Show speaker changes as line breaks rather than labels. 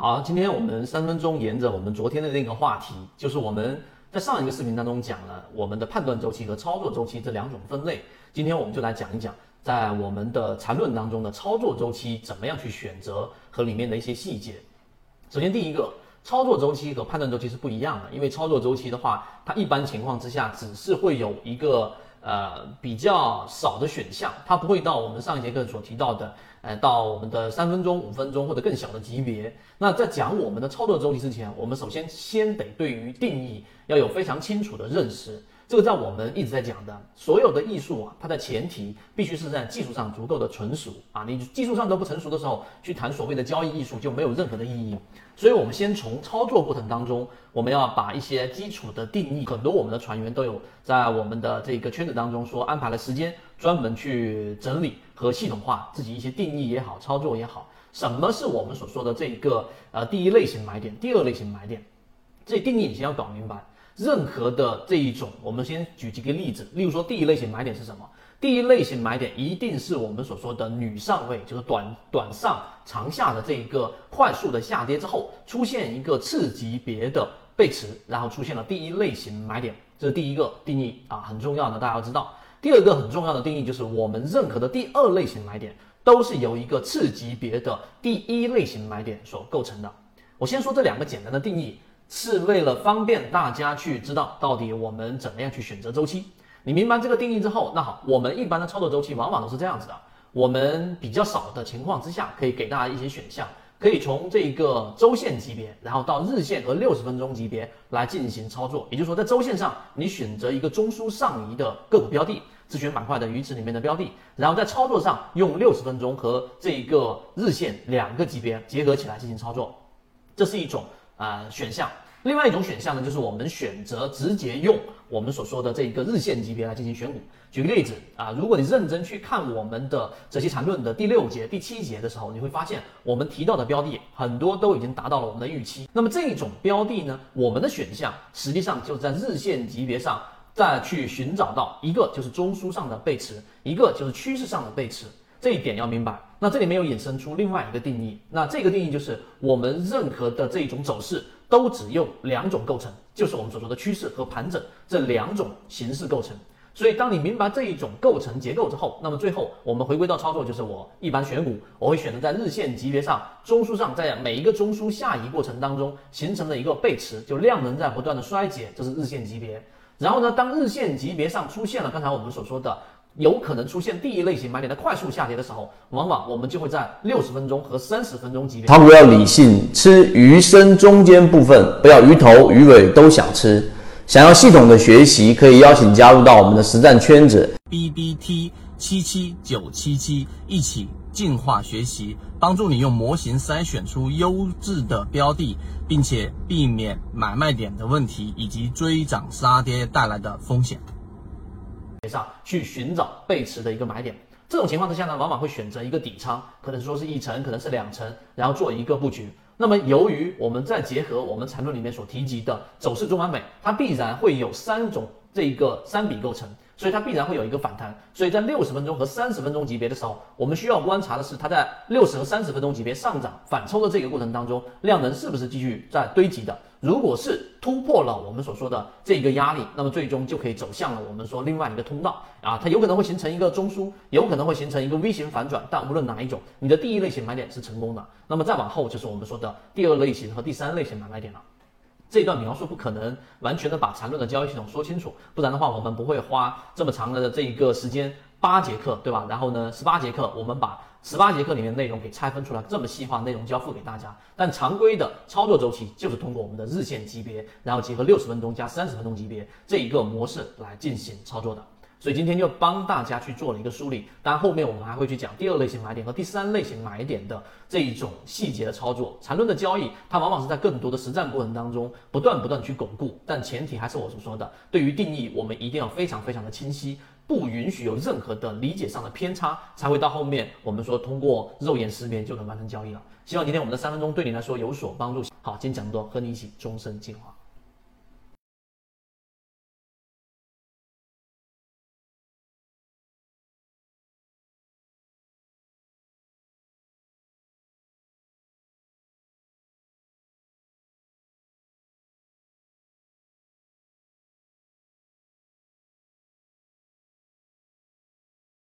好，今天我们三分钟沿着我们昨天的那个话题，就是我们在上一个视频当中讲了我们的判断周期和操作周期这两种分类。今天我们就来讲一讲，在我们的缠论当中的操作周期怎么样去选择和里面的一些细节。首先，第一个，操作周期和判断周期是不一样的，因为操作周期的话，它一般情况之下只是会有一个。呃，比较少的选项，它不会到我们上一节课所提到的，呃，到我们的三分钟、五分钟或者更小的级别。那在讲我们的操作周期之前，我们首先先得对于定义要有非常清楚的认识。这个在我们一直在讲的，所有的艺术啊，它的前提必须是在技术上足够的成熟啊。你技术上都不成熟的时候，去谈所谓的交易艺术就没有任何的意义。所以，我们先从操作过程当中，我们要把一些基础的定义，很多我们的船员都有在我们的这个圈子当中说安排了时间，专门去整理和系统化自己一些定义也好，操作也好。什么是我们所说的这一个呃第一类型买点，第二类型买点？这定义你先要搞明白。任何的这一种，我们先举几个例子，例如说第一类型买点是什么？第一类型买点一定是我们所说的女上位，就是短短上长下的这一个快速的下跌之后，出现一个次级别的背驰，然后出现了第一类型买点，这是第一个定义啊，很重要的，大家要知道。第二个很重要的定义就是我们任何的第二类型买点都是由一个次级别的第一类型买点所构成的。我先说这两个简单的定义。是为了方便大家去知道到底我们怎么样去选择周期。你明白这个定义之后，那好，我们一般的操作周期往往都是这样子的。我们比较少的情况之下，可以给大家一些选项，可以从这个周线级别，然后到日线和六十分钟级别来进行操作。也就是说，在周线上，你选择一个中枢上移的个股标的，自选板块的鱼池里面的标的，然后在操作上用六十分钟和这一个日线两个级别结合起来进行操作，这是一种。啊，选项。另外一种选项呢，就是我们选择直接用我们所说的这一个日线级别来进行选股。举个例子啊，如果你认真去看我们的这些缠论的第六节、第七节的时候，你会发现我们提到的标的很多都已经达到了我们的预期。那么这种标的呢，我们的选项实际上就是在日线级别上再去寻找到一个就是中枢上的背驰，一个就是趋势上的背驰。这一点要明白。那这里面又衍生出另外一个定义，那这个定义就是我们任何的这一种走势都只用两种构成，就是我们所说的趋势和盘整这两种形式构成。所以当你明白这一种构成结构之后，那么最后我们回归到操作，就是我一般选股，我会选择在日线级别上、中枢上，在每一个中枢下移过程当中形成的一个背驰，就量能在不断的衰减，这是日线级别。然后呢，当日线级别上出现了刚才我们所说的。有可能出现第一类型买点的快速下跌的时候，往往我们就会在六十分钟和三十分钟级别。
炒股要理性，吃鱼身中间部分，不要鱼头鱼尾都想吃。想要系统的学习，可以邀请加入到我们的实战圈子。
B B T 七七九七七，一起进化学习，帮助你用模型筛选出优质的标的，并且避免买卖点的问题以及追涨杀跌带来的风险。
上去寻找背驰的一个买点，这种情况之下呢，往往会选择一个底仓，可能说是一层，可能是两层，然后做一个布局。那么由于我们再结合我们缠论里面所提及的走势中完美，它必然会有三种这一个三笔构成。所以它必然会有一个反弹，所以在六十分钟和三十分钟级别的时候，我们需要观察的是它在六十和三十分钟级别上涨反抽的这个过程当中，量能是不是继续在堆积的？如果是突破了我们所说的这个压力，那么最终就可以走向了我们说另外一个通道啊，它有可能会形成一个中枢，有可能会形成一个 V 型反转，但无论哪一种，你的第一类型买点是成功的，那么再往后就是我们说的第二类型和第三类型买卖点了。这段描述不可能完全的把缠论的交易系统说清楚，不然的话我们不会花这么长的这一个时间八节课，对吧？然后呢，十八节课我们把十八节课里面内容给拆分出来，这么细化内容交付给大家。但常规的操作周期就是通过我们的日线级别，然后结合六十分钟加三十分钟级别这一个模式来进行操作的。所以今天就帮大家去做了一个梳理，当然后面我们还会去讲第二类型买点和第三类型买点的这一种细节的操作。缠论的交易，它往往是在更多的实战过程当中不断不断去巩固，但前提还是我所说的，对于定义我们一定要非常非常的清晰，不允许有任何的理解上的偏差，才会到后面我们说通过肉眼识别就能完成交易了。希望今天我们的三分钟对你来说有所帮助。好，今天讲这么多，和你一起终身进化。